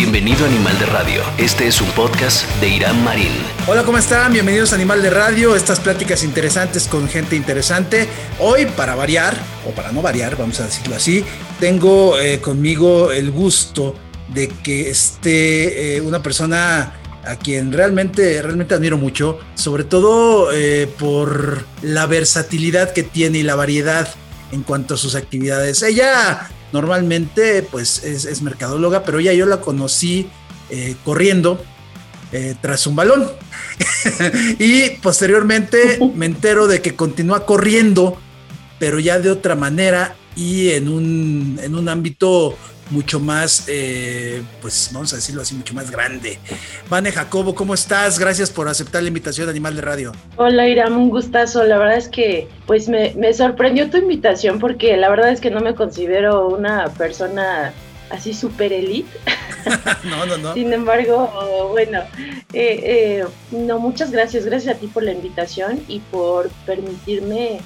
Bienvenido a Animal de Radio. Este es un podcast de Irán Marín. Hola, ¿cómo están? Bienvenidos a Animal de Radio. Estas pláticas interesantes con gente interesante. Hoy, para variar, o para no variar, vamos a decirlo así, tengo eh, conmigo el gusto de que esté eh, una persona a quien realmente, realmente admiro mucho, sobre todo eh, por la versatilidad que tiene y la variedad en cuanto a sus actividades. Ella normalmente pues es, mercadóloga, pero ella yo la conocí eh, corriendo eh, tras un balón. y posteriormente me entero de que continúa corriendo, pero ya de otra manera y en un, en un ámbito mucho más, eh, pues vamos a decirlo así, mucho más grande. Vane Jacobo, ¿cómo estás? Gracias por aceptar la invitación de Animal de Radio. Hola Iram, un gustazo. La verdad es que pues me, me sorprendió tu invitación porque la verdad es que no me considero una persona así super elite. no, no, no. Sin embargo, bueno, eh, eh, no, muchas gracias. Gracias a ti por la invitación y por permitirme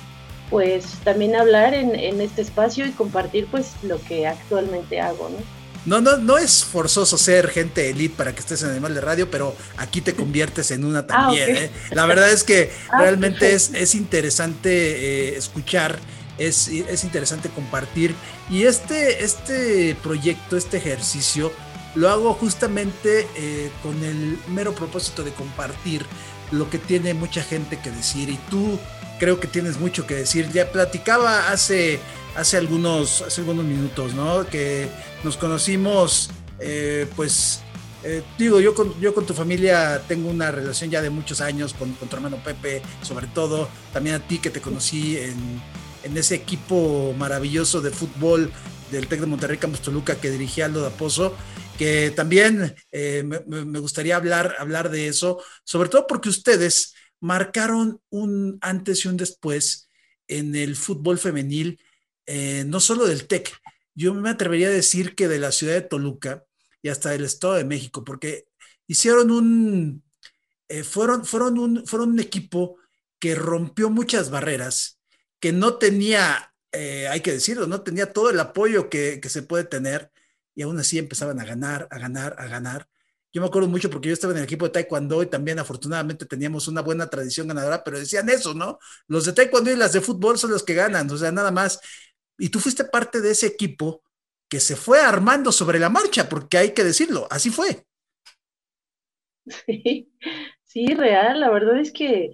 pues también hablar en, este espacio y compartir pues lo que actualmente hago, ¿no? No, no, no es forzoso ser gente elite para que estés en Animal de Radio, pero aquí te conviertes en una ah, también. ¿eh? La verdad es que ah, realmente es, es, interesante eh, escuchar, es, es, interesante compartir. Y este, este proyecto, este ejercicio, lo hago justamente eh, con el mero propósito de compartir lo que tiene mucha gente que decir. Y tú creo que tienes mucho que decir. Ya platicaba hace, hace, algunos, hace algunos minutos, ¿no? Que nos conocimos, eh, pues, eh, digo, yo con, yo con tu familia tengo una relación ya de muchos años, con, con, tu hermano Pepe, sobre todo, también a ti que te conocí en, en ese equipo maravilloso de fútbol del TEC de Monterrey Campos Toluca que dirigía Aldo Daposo, que también eh, me, me, gustaría hablar, hablar de eso, sobre todo porque ustedes marcaron un antes y un después en el fútbol femenil, eh, no solo del TEC, yo me atrevería a decir que de la ciudad de Toluca y hasta del Estado de México, porque hicieron un, eh, fueron, fueron, un, fueron un equipo que rompió muchas barreras, que no tenía, eh, hay que decirlo, no tenía todo el apoyo que, que se puede tener y aún así empezaban a ganar, a ganar, a ganar. Yo me acuerdo mucho porque yo estaba en el equipo de Taekwondo y también afortunadamente teníamos una buena tradición ganadora, pero decían eso, ¿no? Los de Taekwondo y las de fútbol son los que ganan, o sea, nada más. Y tú fuiste parte de ese equipo que se fue armando sobre la marcha, porque hay que decirlo, así fue. Sí, sí, real, la verdad es que,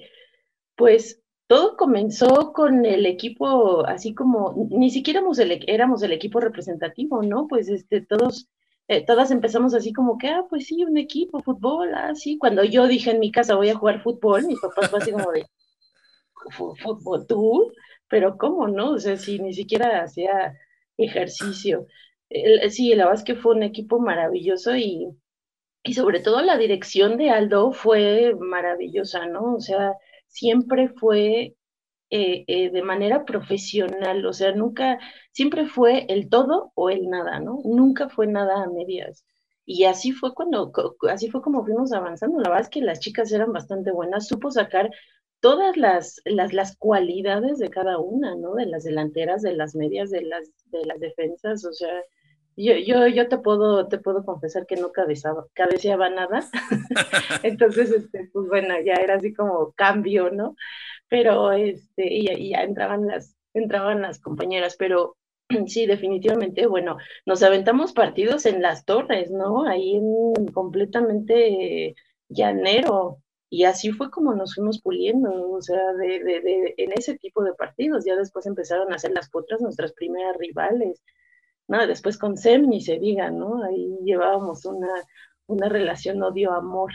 pues, todo comenzó con el equipo, así como, ni siquiera éramos el, éramos el equipo representativo, ¿no? Pues, este, todos eh, todas empezamos así como que, ah, pues sí, un equipo, fútbol, así. Cuando yo dije en mi casa voy a jugar fútbol, mi papá fue así como de, fútbol, tú, pero ¿cómo no? O sea, si ni siquiera hacía ejercicio. sí, la verdad es que fue un equipo maravilloso y, y sobre todo la dirección de Aldo fue maravillosa, ¿no? O sea, siempre fue eh, eh, de manera profesional, o sea, nunca, siempre fue el todo o el nada, ¿no? Nunca fue nada a medias. Y así fue cuando, así fue como fuimos avanzando. La verdad es que las chicas eran bastante buenas, supo sacar todas las, las, las cualidades de cada una, ¿no? De las delanteras, de las medias, de las, de las defensas, o sea, yo, yo, yo te puedo, te puedo confesar que no cabezaba, cabeceaba nada. Entonces, este, pues bueno, ya era así como cambio, ¿no? Pero este, y, ya entraban las, entraban las compañeras, pero sí, definitivamente, bueno, nos aventamos partidos en las torres, ¿no? Ahí en completamente llanero. Y así fue como nos fuimos puliendo, o sea, de, de, de, en ese tipo de partidos. Ya después empezaron a hacer las potras nuestras primeras rivales. ¿no? Después con SEM ni se diga, ¿no? Ahí llevábamos una, una relación odio-amor.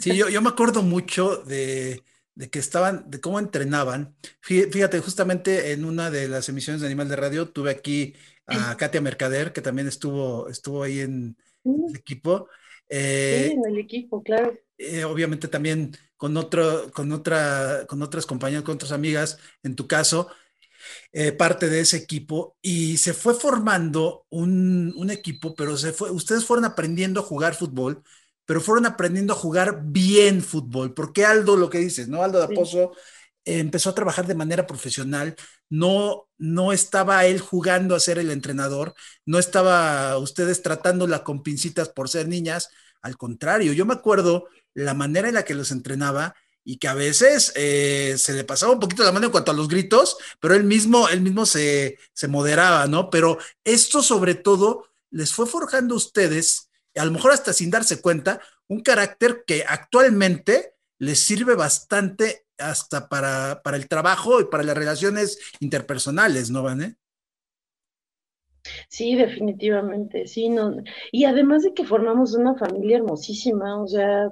Sí, yo, yo me acuerdo mucho de, de que estaban, de cómo entrenaban. Fíjate, justamente en una de las emisiones de Animal de Radio tuve aquí a Katia Mercader, que también estuvo, estuvo ahí en el equipo. Eh, sí, en el equipo, claro. Eh, obviamente también con, otro, con, otra, con otras compañeras, con otras amigas, en tu caso, eh, parte de ese equipo, y se fue formando un, un, equipo, pero se fue, ustedes fueron aprendiendo a jugar fútbol, pero fueron aprendiendo a jugar bien fútbol. Porque Aldo, lo que dices, ¿no? Aldo de Aposo empezó a trabajar de manera profesional, no, no estaba él jugando a ser el entrenador, no estaba ustedes tratándola con pincitas por ser niñas, al contrario, yo me acuerdo la manera en la que los entrenaba y que a veces eh, se le pasaba un poquito la mano en cuanto a los gritos, pero él mismo, él mismo se, se moderaba, ¿no? Pero esto sobre todo les fue forjando a ustedes, a lo mejor hasta sin darse cuenta, un carácter que actualmente les sirve bastante hasta para, para el trabajo y para las relaciones interpersonales, ¿no, Van? Sí, definitivamente, sí, no. Y además de que formamos una familia hermosísima, o sea,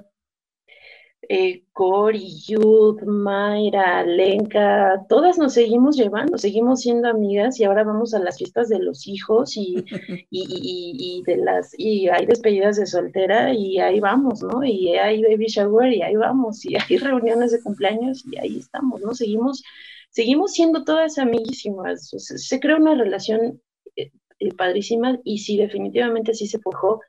eh, Cori, Yud, Mayra, Lenka, todas nos seguimos llevando, seguimos siendo amigas y ahora vamos a las fiestas de los hijos y, y, de las y hay despedidas de soltera y ahí vamos, ¿no? Y hay baby shower y ahí vamos y hay reuniones de cumpleaños y ahí estamos, ¿no? Seguimos, seguimos siendo todas amiguísimas. se, crea una relación eh, eh, padrísima y sí, definitivamente sí se forjó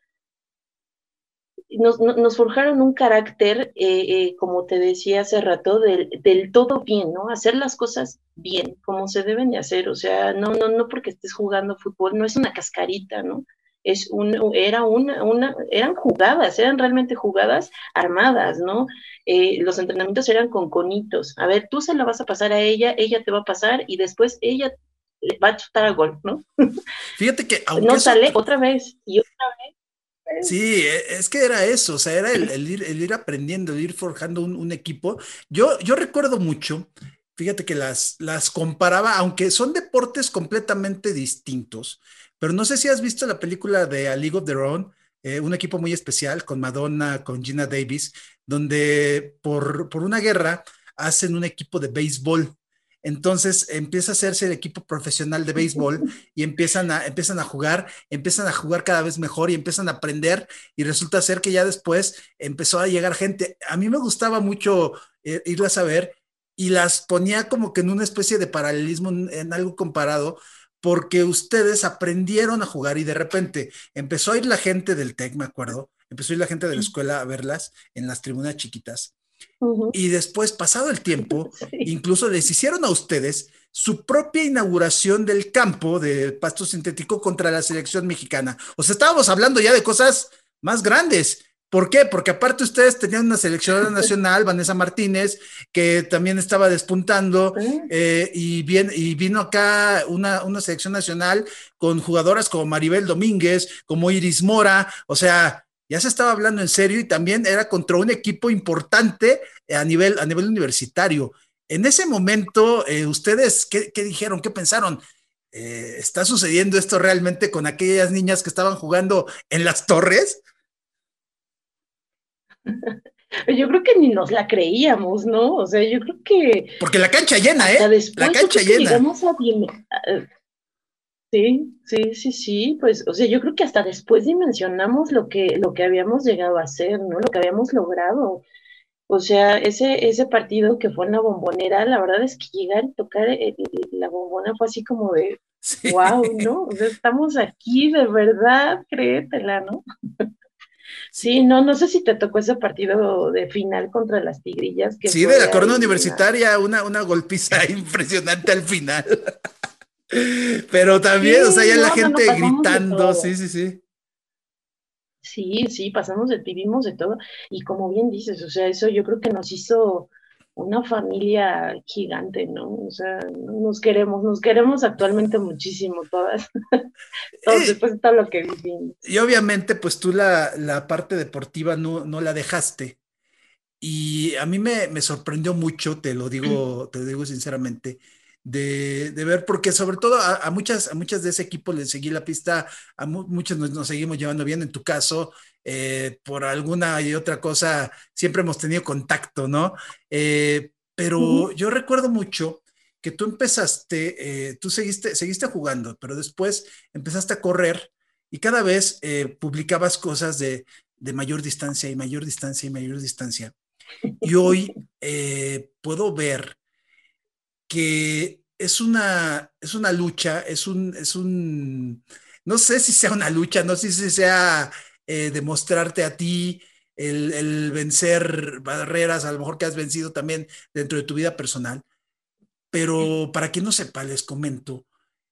nos, forjaron un carácter, eh, eh, como te decía hace rato, del, todo bien, ¿no? Hacer las cosas bien, como se deben de hacer. O sea, no, no, no porque estés jugando fútbol, no es una cascarita, ¿no? Es un, era una, una, eran jugadas, eran realmente jugadas armadas, ¿no? Eh, los entrenamientos eran con conitos. A ver, tú se la vas a pasar a ella, ella te va a pasar y después ella va a chutar a gol, ¿no? Fíjate que aunque no sale otra vez y otra vez Sí, e, es que era eso, o sea, era el, ir, aprendiendo, el ir forjando un, equipo. Yo, yo recuerdo mucho, fíjate que las, las comparaba, aunque son deportes completamente distintos, pero no sé si has visto la película de A League of Their Own, eh, un equipo muy especial con Madonna, con Gina Davis, donde por, por una guerra hacen un equipo de béisbol entonces empieza a hacerse el equipo profesional de béisbol y empiezan a, empiezan a jugar, empiezan a jugar cada vez mejor y empiezan a aprender y resulta ser que ya después empezó a llegar gente. A mí me gustaba mucho eh, irlas a ver y las ponía como que en una especie de paralelismo, en, algo comparado, porque ustedes aprendieron a jugar y de repente empezó a ir la gente del TEC, me acuerdo, empezó a ir la gente de la escuela a verlas en las tribunas chiquitas y después, pasado el tiempo, incluso les hicieron a ustedes su propia inauguración del campo de pasto sintético contra la selección mexicana. O sea, estábamos hablando ya de cosas más grandes. ¿Por qué? Porque aparte ustedes tenían una seleccionada nacional, Vanessa Martínez, que también estaba despuntando, eh, y, bien, y vino acá una, una selección nacional con jugadoras como Maribel Domínguez, como Iris Mora, o sea, ya se estaba hablando en serio y también era contra un equipo importante a nivel, a nivel universitario. En ese momento, eh, ¿ustedes qué, dijeron? ¿Qué pensaron? Eh, ¿Está sucediendo esto realmente con aquellas niñas que estaban jugando en las torres? Yo creo que ni nos la creíamos, ¿no? O sea, yo creo que... Porque la cancha llena, ¿eh? la cancha llena. Sí, sí, sí, sí, pues, o sea, yo creo que hasta después dimensionamos lo que, lo que habíamos llegado a hacer, ¿no? Lo que habíamos logrado. O sea, ese, ese partido que fue en la bombonera, la verdad es que llegar y tocar eh, la bombona fue así como de, wow, ¿no? O sea, estamos aquí, de verdad, créetela, ¿no? Sí, no, no sé si te tocó ese partido de final contra las Tigrillas. Que sí, de la corona universitaria, una, una golpiza impresionante al final. Pero también, o sea, ya la gente gritando, sí, sí, sí. Sí, sí, pasamos de, vivimos de todo. Y como bien dices, o sea, eso yo creo que nos hizo una familia gigante, ¿no? O sea, nos queremos, nos queremos actualmente muchísimo todas, todos, eh, después de todo lo que vivimos. Y obviamente, pues tú la, la parte deportiva no, no la dejaste. Y a mí me, me sorprendió mucho, te lo digo, te lo digo sinceramente, de, ver, porque sobre todo a, muchas, a muchas de ese equipo les seguí la pista, a muchos nos, seguimos llevando bien, en tu caso, eh, por alguna y otra cosa, siempre hemos tenido contacto, ¿no? Eh, pero yo recuerdo mucho que tú empezaste, eh, tú seguiste, seguiste jugando, pero después empezaste a correr y cada vez publicabas cosas de, de mayor distancia y mayor distancia y mayor distancia. Y hoy puedo ver que es una, es una lucha, es un, es un, no sé si sea una lucha, no sé si sea eh, demostrarte a ti el, vencer barreras, a lo mejor que has vencido también dentro de tu vida personal, pero para quien no sepa, les comento,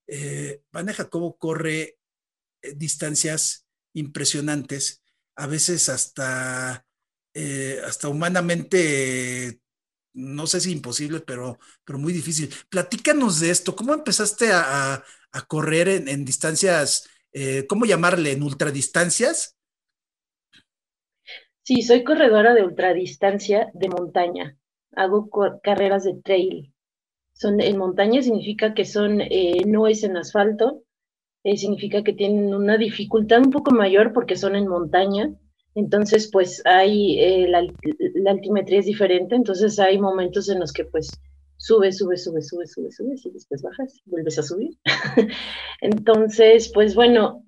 eh, Vane Jacobo corre eh, distancias impresionantes, a veces hasta, eh, hasta humanamente, no sé si imposible, pero, pero muy difícil. Platícanos de esto, ¿cómo empezaste a, correr en, distancias, eh, ¿cómo llamarle? ¿En ultradistancias? Sí, soy corredora de ultradistancia de montaña. Hago carreras de trail. Son en montaña significa que son no es en asfalto, eh, significa que tienen una dificultad un poco mayor porque son en montaña. Entonces, pues hay, eh, la, altimetría es diferente, entonces hay momentos en los que pues sube, sube, sube, sube, sube, sube, y después bajas, y vuelves a subir. entonces, pues bueno,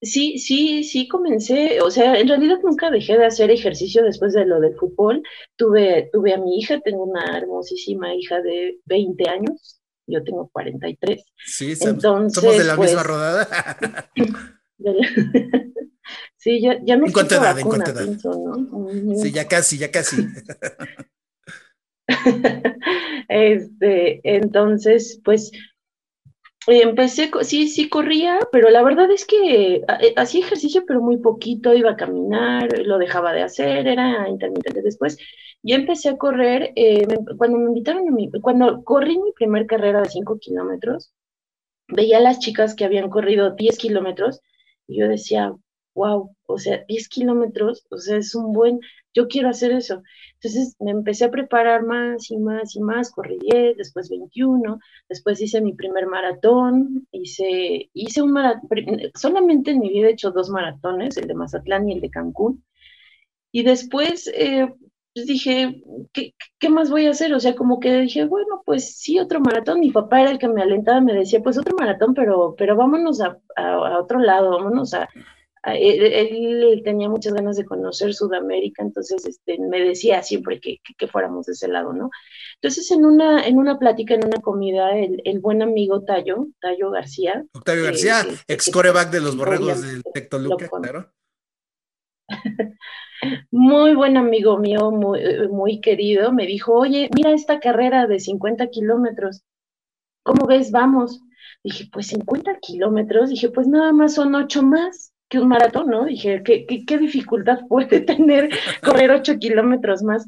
sí, sí, sí comencé, o sea, en realidad nunca dejé de hacer ejercicio después de lo del fútbol. Tuve, tuve a mi hija, tengo una hermosísima hija de 20 años, yo tengo 43. Sí, Entonces, somos de la misma pues, rodada. sí, ya, ya me ¿En cuánta edad? ¿En cuánta edad? Sí, ya casi, ya casi. este, entonces, pues empecé, sí, sí corría, pero la verdad es que eh, hacía ejercicio, pero muy poquito, iba a caminar, lo dejaba de hacer, era intermitente. Después yo empecé a correr, eh, cuando me invitaron a mi, cuando corrí mi primer carrera de 5 kilómetros, veía a las chicas que habían corrido 10 kilómetros y yo decía, wow, o sea, 10 kilómetros, o sea, es un buen, yo quiero hacer eso. Entonces me empecé a preparar más y más y más, corrí 10, después 21, después hice mi primer maratón, hice, hice un maratón, solamente en mi vida he hecho dos maratones, el de Mazatlán y el de Cancún. Y después, eh, pues dije, ¿qué, ¿qué, más voy a hacer? O sea, como que dije, bueno, pues sí, otro maratón. Mi papá era el que me alentaba, me decía, pues otro maratón, pero, pero vámonos a, a otro lado, vámonos a, él, tenía muchas ganas de conocer Sudamérica, entonces este, me decía siempre que, que, fuéramos de ese lado, ¿no? Entonces, en una, en una plática, en una comida, el, el buen amigo Tayo, Tayo García. Octavio García, ex coreback de los borregos del Tectoluca, claro. muy buen amigo mío, muy, muy querido, me dijo, oye, mira esta carrera de 50 kilómetros, ¿cómo ves? Vamos. Dije, pues 50 kilómetros, dije, pues nada más son ocho más que un maratón, ¿no? Dije, ¿qué, qué, dificultad puede tener correr ocho kilómetros más?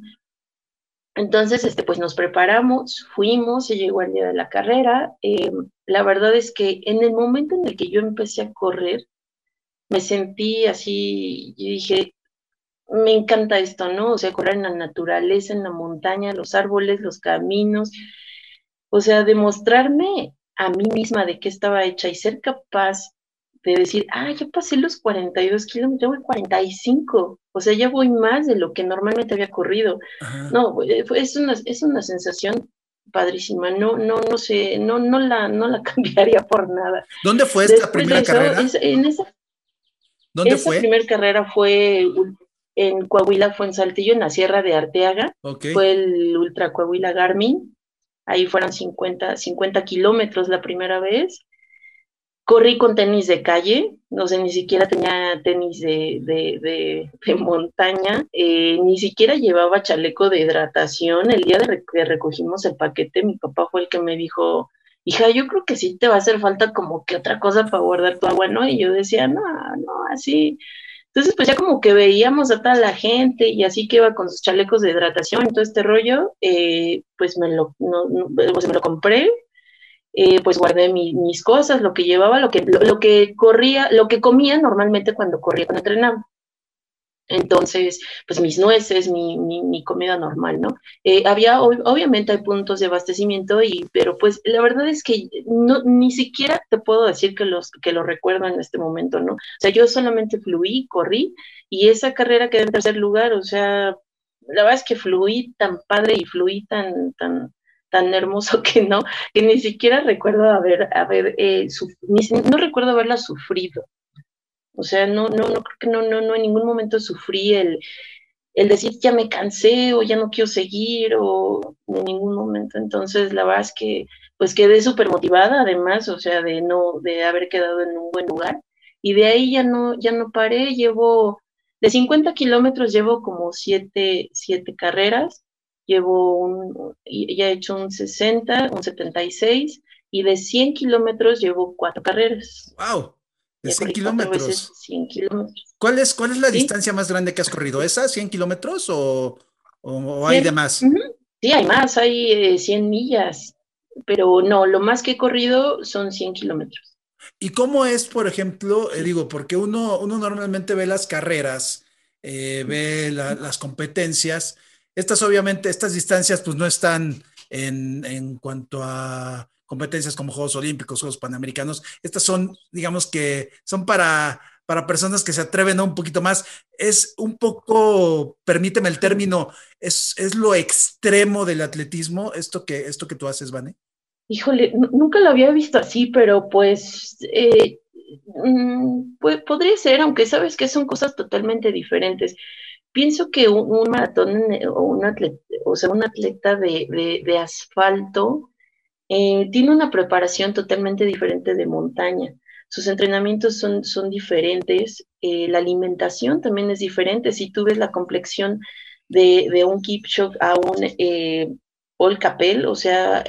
Entonces, este, pues nos preparamos, fuimos, se llegó el día de la carrera. Eh, la verdad es que en el momento en el que yo empecé a correr, me sentí así, y dije, me encanta esto, ¿no? O sea, correr en la naturaleza, en la montaña, los árboles, los caminos. O sea, demostrarme a mí misma de qué estaba hecha y ser capaz de decir, ah, ya pasé los 42 kilómetros, ya voy 45, o sea, ya voy más de lo que normalmente había corrido. No, eh, es una, es una sensación padrísima, no, no, no sé, no, no la, no la cambiaría por nada. ¿Dónde fue esta primera carrera? en esa, ¿Dónde esa primera carrera fue en Coahuila, fue en Saltillo, en la Sierra de Arteaga, fue el Ultra Coahuila Garmin, ahí fueron 50, 50 kilómetros la primera vez, Corrí con tenis de calle, no sé, ni siquiera tenía tenis de, de, de, montaña, eh, ni siquiera llevaba chaleco de hidratación. El día de que recogimos el paquete, mi papá fue el que me dijo, hija, yo creo que sí te va a hacer falta como que otra cosa para guardar tu agua, ¿no? Y yo decía, no, no, así. Entonces, pues ya como que veíamos a toda la gente y así que iba con sus chalecos de hidratación y todo este rollo, eh, pues me lo, no, me lo compré, eh, pues guardé mis cosas, lo que llevaba, lo que, lo, que corría, lo que comía normalmente cuando corría, cuando entrenaba. Entonces, pues mis nueces, mi, mi, comida normal, ¿no? Eh, había, obviamente hay puntos de abastecimiento, y, pero pues la verdad es que no, ni siquiera te puedo decir que, los, que lo recuerdo en este momento, ¿no? O sea, yo solamente fluí, corrí, y esa carrera quedé en tercer lugar, o sea, la verdad es que fluí tan padre y fluí tan, tan, tan hermoso que no, que ni siquiera recuerdo haber, haber eh, no recuerdo haberla sufrido. O sea, no, no, no creo que no, no, no en ningún momento sufrí el, el decir ya me cansé o ya no quiero seguir o en ningún momento. Entonces, la verdad es que pues quedé súper motivada además, o sea, de no, de haber quedado en un buen lugar. Y de ahí ya no, ya no paré, llevo, de 50 kilómetros llevo como siete, siete carreras llevo un, ya he hecho un 60, un 76 y de 100 kilómetros llevo cuatro carreras. ¡Wow! De 100 kilómetros. 100 kilómetros. ¿Cuál es, cuál es la distancia más grande que has corrido? ¿Esa, 100 kilómetros o, o, hay de más? Sí, hay más, hay 100 eh, millas, pero no, lo más que he corrido son 100 kilómetros. ¿Y cómo es, por ejemplo, eh, digo, porque uno, uno normalmente ve las carreras, eh, ve las competencias, estas obviamente, estas distancias pues no están en, en cuanto a competencias como Juegos Olímpicos, Juegos Panamericanos, estas son, digamos que son para, para personas que se atreven un poquito más. Es un poco, permíteme el término, es, es lo extremo del atletismo, esto que, esto que tú haces, Vane. Híjole, nunca lo había visto así, pero pues, eh, mm, podría ser, aunque sabes que son cosas totalmente diferentes. Pienso que un, maratón eh, o un atleta, o sea, un atleta de, de asfalto, eh, tiene una preparación totalmente diferente de montaña. Sus entrenamientos son, son diferentes, eh, la alimentación también es diferente. Si tú ves la complexión de, de un Kipchoge a un eh, Capel, o sea,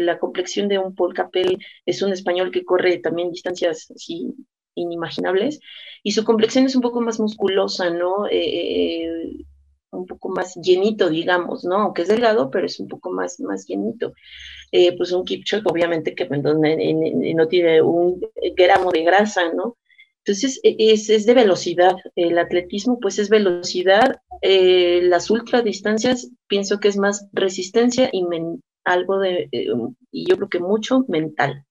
la complexión de un Paul Capel es un español que corre también distancias así inimaginables, y su complexión es un poco más musculosa, ¿no? un poco más llenito, digamos, ¿no? Aunque es delgado, pero es un poco más, más llenito. Eh, pues un Kipchoge, obviamente, que pues, no tiene un gramo de grasa, ¿no? Entonces, e, es, es de velocidad. El atletismo, pues, es velocidad. Eh, las ultradistancias, pienso que es más resistencia y algo de, eh, y yo creo que mucho mental.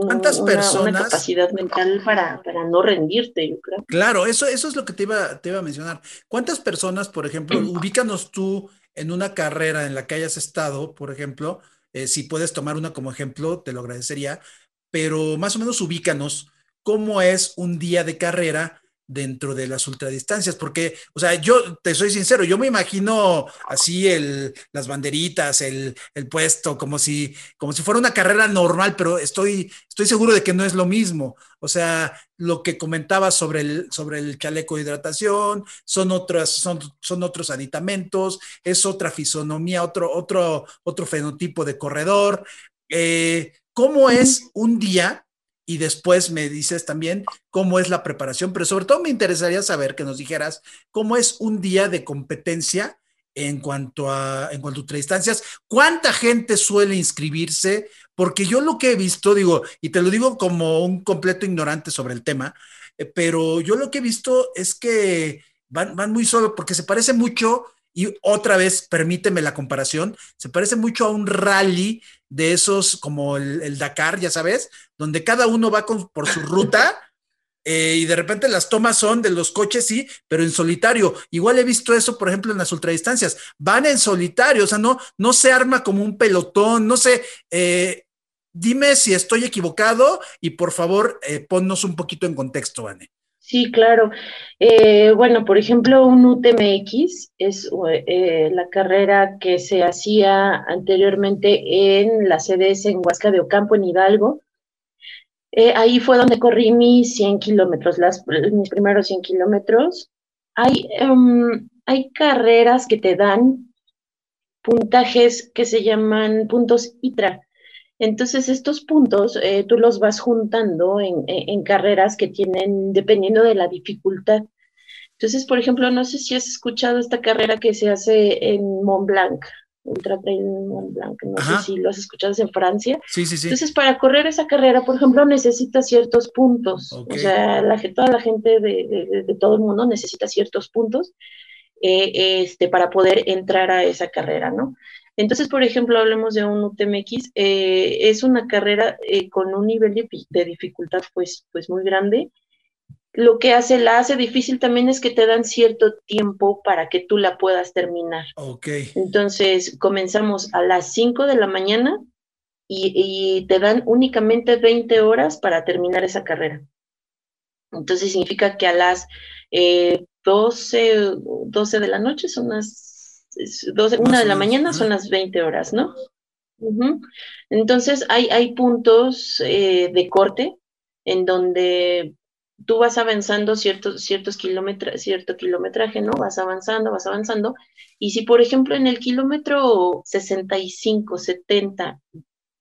¿Cuántas personas? Una capacidad mental para, para, no rendirte, yo creo. Claro, eso, eso es lo que te iba, te iba a mencionar. ¿Cuántas personas, por ejemplo, ubícanos tú en una carrera en la que hayas estado, por ejemplo, eh, si puedes tomar una como ejemplo, te lo agradecería, pero más o menos ubícanos cómo es un día de carrera dentro de las ultradistancias, porque, o sea, yo te soy sincero, yo me imagino así el, las banderitas, el, el, puesto, como si, como si fuera una carrera normal, pero estoy, estoy seguro de que no es lo mismo. O sea, lo que comentaba sobre el, sobre el chaleco de hidratación, son otras, son, son otros aditamentos, es otra fisonomía, otro, otro, otro fenotipo de corredor. Eh, ¿Cómo es un día y después me dices también cómo es la preparación, pero sobre todo me interesaría saber que nos dijeras cómo es un día de competencia en cuanto a en cuanto a ultradistancias, cuánta gente suele inscribirse, porque yo lo que he visto, digo, y te lo digo como un completo ignorante sobre el tema, eh, pero yo lo que he visto es que van, van muy solo, porque se parece mucho y otra vez, permíteme la comparación, se parece mucho a un rally de esos como el, Dakar, ya sabes, donde cada uno va por su ruta eh, y de repente las tomas son de los coches, sí, pero en solitario. Igual he visto eso, por ejemplo, en las ultradistancias. Van en solitario, o sea, no, no se arma como un pelotón, no sé. Eh, dime si estoy equivocado y por favor, eh, ponnos un poquito en contexto, Vane. Sí, claro. Eh, bueno, por ejemplo, un UTMX es eh, la carrera que se hacía anteriormente en la CDS en Huasca de Ocampo, en Hidalgo. Eh, ahí fue donde corrí mis 100 kilómetros, mis primeros 100 kilómetros. Hay, em, hay carreras que te dan puntajes que se llaman puntos ITRA. Entonces, estos puntos eh, tú los vas juntando en, carreras que tienen, dependiendo de la dificultad. Entonces, por ejemplo, no sé si has escuchado esta carrera que se hace en Mont Blanc, Ultra Trail Mont Blanc, no sé si lo has escuchado, es en Francia. Sí, sí, sí. Entonces, para correr esa carrera, por ejemplo, necesitas ciertos puntos. O sea, la, toda la gente de, todo el mundo necesita ciertos puntos eh, este, para poder entrar a esa carrera, ¿no? Entonces, por ejemplo, hablemos de un UTMX, eh, es una carrera eh, con un nivel de, dificultad pues, pues muy grande. Lo que hace, la hace difícil también es que te dan cierto tiempo para que tú la puedas terminar. Ok. Entonces, comenzamos a las 5 de la mañana y, te dan únicamente 20 horas para terminar esa carrera. Entonces, significa que a las 12, eh, 12 de la noche son las una de la mañana son las 20 horas, ¿no? Entonces hay, hay puntos eh, de corte en donde tú vas avanzando ciertos, ciertos kilómetros, cierto kilometraje, ¿no? Vas avanzando, vas avanzando. Y si, por ejemplo, en el kilómetro 65, 70,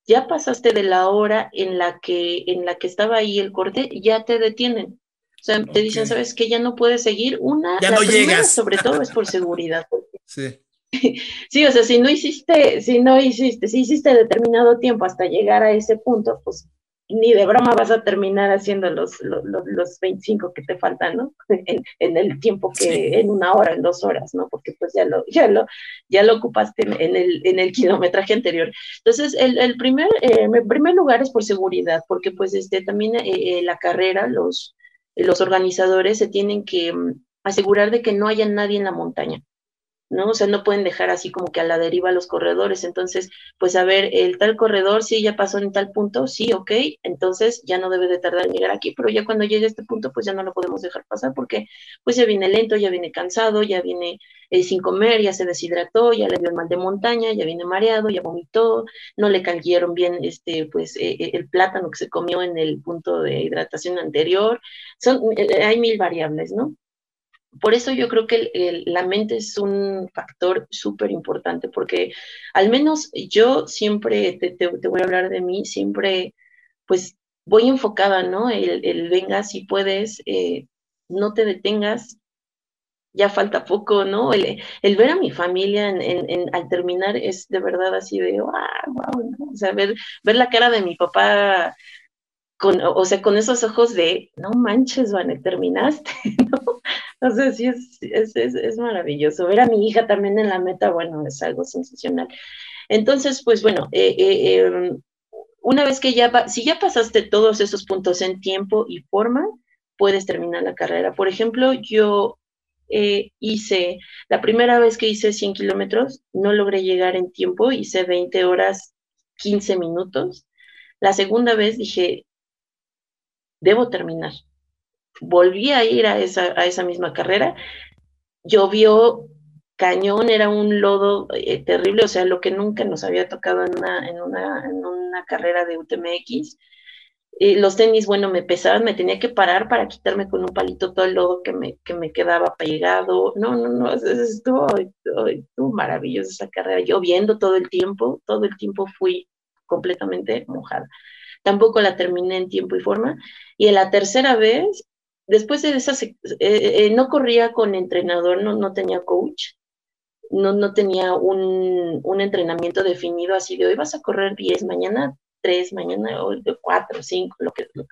ya pasaste de la hora en la que, en la que estaba ahí el corte, ya te detienen. O sea, te dicen, ¿sabes qué? Ya no puedes seguir. Una, ya no llegas. sobre todo es por seguridad. Sí. sí, o sea, si no hiciste, si no hiciste, si hiciste determinado tiempo hasta llegar a ese punto, pues ni de broma vas a terminar haciendo los, los, los 25 que te faltan, ¿no? En, el tiempo que, en una hora, en dos horas, ¿no? Porque pues ya lo, ya lo, ya lo ocupaste en, el, en el kilometraje anterior. Entonces, el, el primer, eh, primer lugar es por seguridad, porque pues este, también eh, eh, la carrera, los, los organizadores se tienen que mm, asegurar de que no haya nadie en la montaña. ¿No? O sea, no pueden dejar así como que a la deriva los corredores. Entonces, pues a ver, el tal corredor sí ya pasó en tal punto, sí, ok, entonces ya no debe de tardar en llegar aquí, pero ya cuando llegue a este punto, pues ya no lo podemos dejar pasar porque pues ya viene lento, ya viene cansado, ya viene eh, sin comer, ya se deshidrató, ya le dio el mal de montaña, ya viene mareado, ya vomitó, no le cayeron bien este, pues eh, eh, el plátano que se comió en el punto de hidratación anterior. Son, hay mil variables, ¿no? Por eso yo creo que la mente es un factor súper importante, porque al menos yo siempre, te, voy a hablar de mí, siempre pues voy enfocada, ¿no? El, venga, si puedes, eh, no te detengas, ya falta poco, ¿no? El, ver a mi familia al terminar es de verdad así de, wow, wow, o sea, ver, ver la cara de mi papá con, o sea, con esos ojos de, no manches, Van, terminaste, ¿no? O sea, sí, es, es, es, maravilloso. Ver a mi hija también en la meta, bueno, es algo sensacional. Entonces, pues bueno, eh, eh, em, una vez que ya, si ya pasaste todos esos puntos en tiempo y forma, puedes terminar la carrera. Por ejemplo, yo eh, hice, la primera vez que hice 100 kilómetros, no logré llegar en tiempo, hice 20 horas 15 minutos. La segunda vez dije, debo terminar. Volví a ir a esa, a esa misma carrera, llovió cañón, era un lodo eh, terrible, o sea, lo que nunca nos había tocado en una, en una, en una carrera de UTMX. Eh, los tenis, bueno, me pesaban, me tenía que parar para quitarme con un palito todo el lodo que me, que me quedaba pegado. No, no, no, estuvo, estuvo maravilloso esa carrera. Lloviendo todo el tiempo, todo el tiempo fui completamente mojada tampoco la terminé en tiempo y forma. Y en la tercera vez, después de esa, eh, eh, no corría con entrenador, no, no tenía coach, no, no tenía un, un, entrenamiento definido así de hoy vas a correr 10, mañana 3, mañana 4, 5, lo que, lo.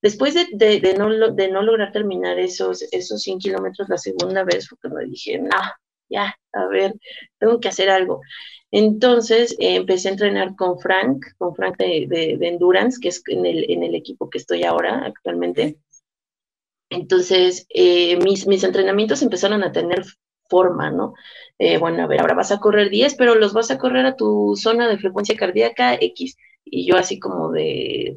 Después de, de, no, de no lograr terminar esos, esos 100 kilómetros la segunda vez, fue cuando dije, no, ya, a ver, tengo que hacer algo. Entonces eh, empecé a entrenar con Frank, con Frank de, Endurance, que es en el, en el, equipo que estoy ahora actualmente. Entonces, eh, mis, mis, entrenamientos empezaron a tener forma, ¿no? Eh, bueno, a ver, ahora vas a correr 10, pero los vas a correr a tu zona de frecuencia cardíaca X. Y yo así como de,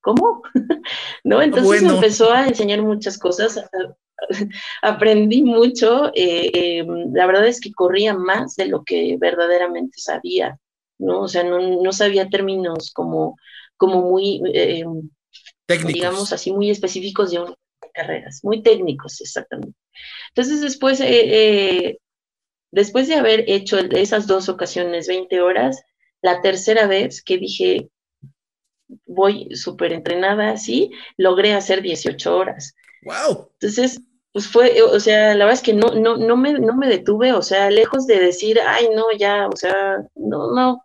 ¿cómo? ¿No? Entonces me empezó a enseñar muchas cosas, aprendí mucho. Eh, eh, la verdad es que corría más de lo que verdaderamente sabía, ¿no? O sea, no, sabía términos como, como muy, técnicos. digamos así, muy específicos de carreras, muy técnicos, exactamente. Entonces, después, después de haber hecho esas dos ocasiones 20 horas, la tercera vez que dije, voy súper entrenada así, logré hacer 18 horas. ¡Wow! Entonces, pues fue, o sea, la verdad es que no, no, no, me, no me detuve, o sea, lejos de decir, ay, no, ya, o sea, no, no,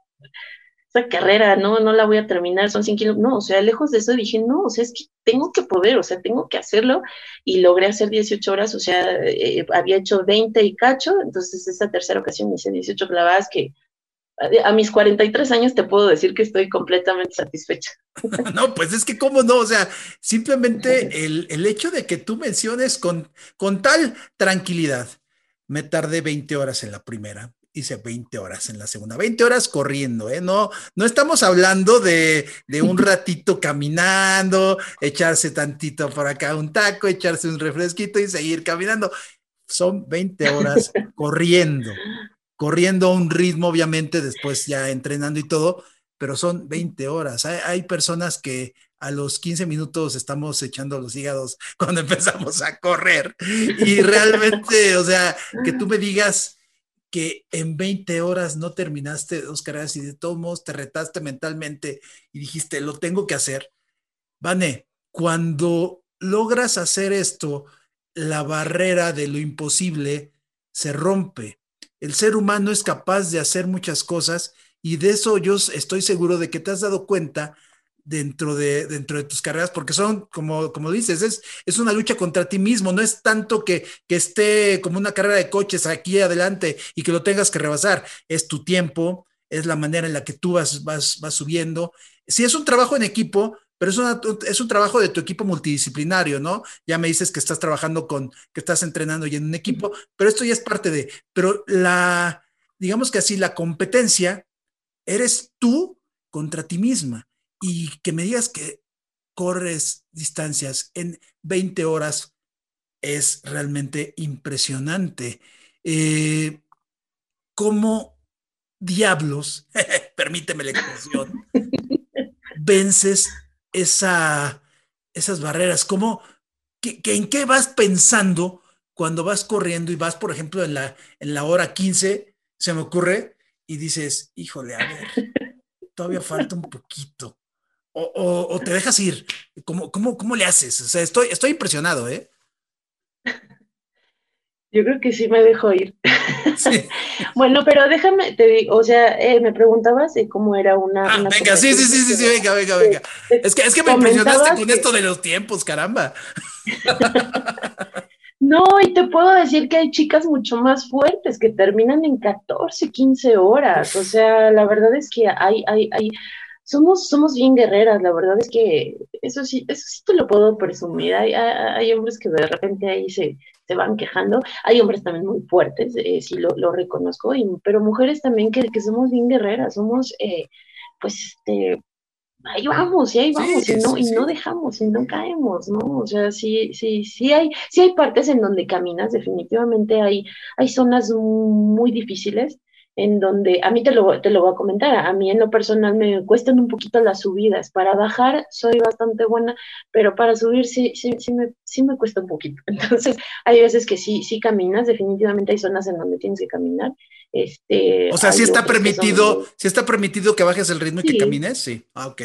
esa carrera, no, no la voy a terminar, son 100 kilos, no, o sea, lejos de eso dije, no, o sea, es que tengo que poder, o sea, tengo que hacerlo, y logré hacer 18 horas, o sea, eh, había hecho 20 y cacho, entonces esa tercera ocasión hice 18 clavadas que a mis 43 años te puedo decir que estoy completamente satisfecha. no, pues es que cómo no, o sea, simplemente el, hecho de que tú menciones con, con tal tranquilidad, me tardé 20 horas en la primera, hice 20 horas en la segunda, 20 horas corriendo, ¿eh? No, no estamos hablando de, de, un ratito caminando, echarse tantito por acá un taco, echarse un refresquito y seguir caminando. Son 20 horas corriendo corriendo a un ritmo, obviamente, después ya entrenando y todo, pero son 20 horas. Hay, personas que a los 15 minutos estamos echando los hígados cuando empezamos a correr. Y realmente, o sea, que tú me digas que en 20 horas no terminaste dos carreras y de todos modos te retaste mentalmente y dijiste, lo tengo que hacer. Vane, cuando logras hacer esto, la barrera de lo imposible se rompe. El ser humano es capaz de hacer muchas cosas y de eso yo estoy seguro de que te has dado cuenta dentro de, dentro de tus carreras, porque son, como, como dices, es, es una lucha contra ti mismo, no es tanto que, que esté como una carrera de coches aquí adelante y que lo tengas que rebasar, es tu tiempo, es la manera en la que tú vas, vas, vas subiendo. Si es un trabajo en equipo, pero es, es un trabajo de tu equipo multidisciplinario, ¿no? Ya me dices que estás trabajando con, que estás entrenando y en un equipo, pero esto ya es parte de, pero la, digamos que así, la competencia eres tú contra ti misma y que me digas que corres distancias en 20 horas es realmente impresionante. Eh, ¿Cómo diablos, permíteme la expresión, vences esa, esas barreras? ¿Cómo, que, ¿En qué vas pensando cuando vas corriendo y vas, por ejemplo, en la, en la hora 15, se me ocurre, y dices, híjole, a ver, todavía falta un poquito. O, te dejas ir. ¿Cómo, cómo, cómo le haces? O sea, estoy, estoy impresionado, ¿eh? Yo creo que sí me dejo ir. bueno, pero déjame, te digo, o sea, eh, me preguntabas de cómo era una. Ah, venga, sí, sí, sí, sí, sí, venga, venga, venga. Es que, es que me impresionaste con esto de los tiempos, caramba. No, y te puedo decir que hay chicas mucho más fuertes que terminan en 14, 15 horas. O sea, la verdad es que hay, hay, hay, somos, somos bien guerreras, la verdad es que eso sí, eso sí te lo puedo presumir. Hay, hay, hombres que de repente ahí se, se van quejando, hay hombres también muy fuertes, eh, sí lo, lo reconozco, y, pero mujeres también que, que somos bien guerreras, somos, eh, pues, este, ahí vamos, y ahí vamos, y, no, y no dejamos, y no caemos, ¿no? O sea, sí, sí, sí hay, sí hay partes en donde caminas, definitivamente hay, hay zonas muy difíciles en donde, a mí te lo, te lo voy a comentar, a mí en lo personal me cuestan un poquito las subidas, para bajar soy bastante buena, pero para subir sí, sí, sí, me, sí me cuesta un poquito. Entonces, hay veces que sí, sí caminas, definitivamente hay zonas en donde tienes que caminar, este, o sea, si está permitido, si está permitido que bajes el ritmo y que camines, sí. Ah, ok.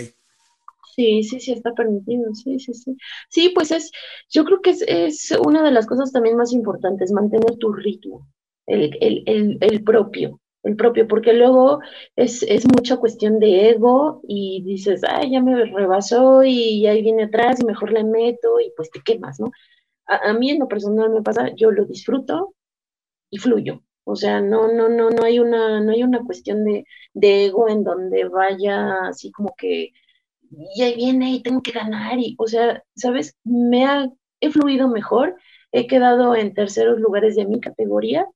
Sí, sí, sí, está permitido, sí, sí, sí. Sí, pues es, yo creo que es, es una de las cosas también más importantes, mantener tu ritmo, el, el, el, el propio, el propio, porque luego es, es, mucha cuestión de ego y dices, ay, ya me rebasó y ahí viene atrás y mejor le meto y pues te quemas, ¿no? A, a, mí en lo personal me pasa, yo lo disfruto y fluyo, o sea, no, no, no, no hay una, no hay una cuestión de, ego en donde vaya así como que, y ahí viene y tengo que ganar, y, o sea, ¿sabes? Me he fluido mejor, he quedado en terceros lugares de mi categoría,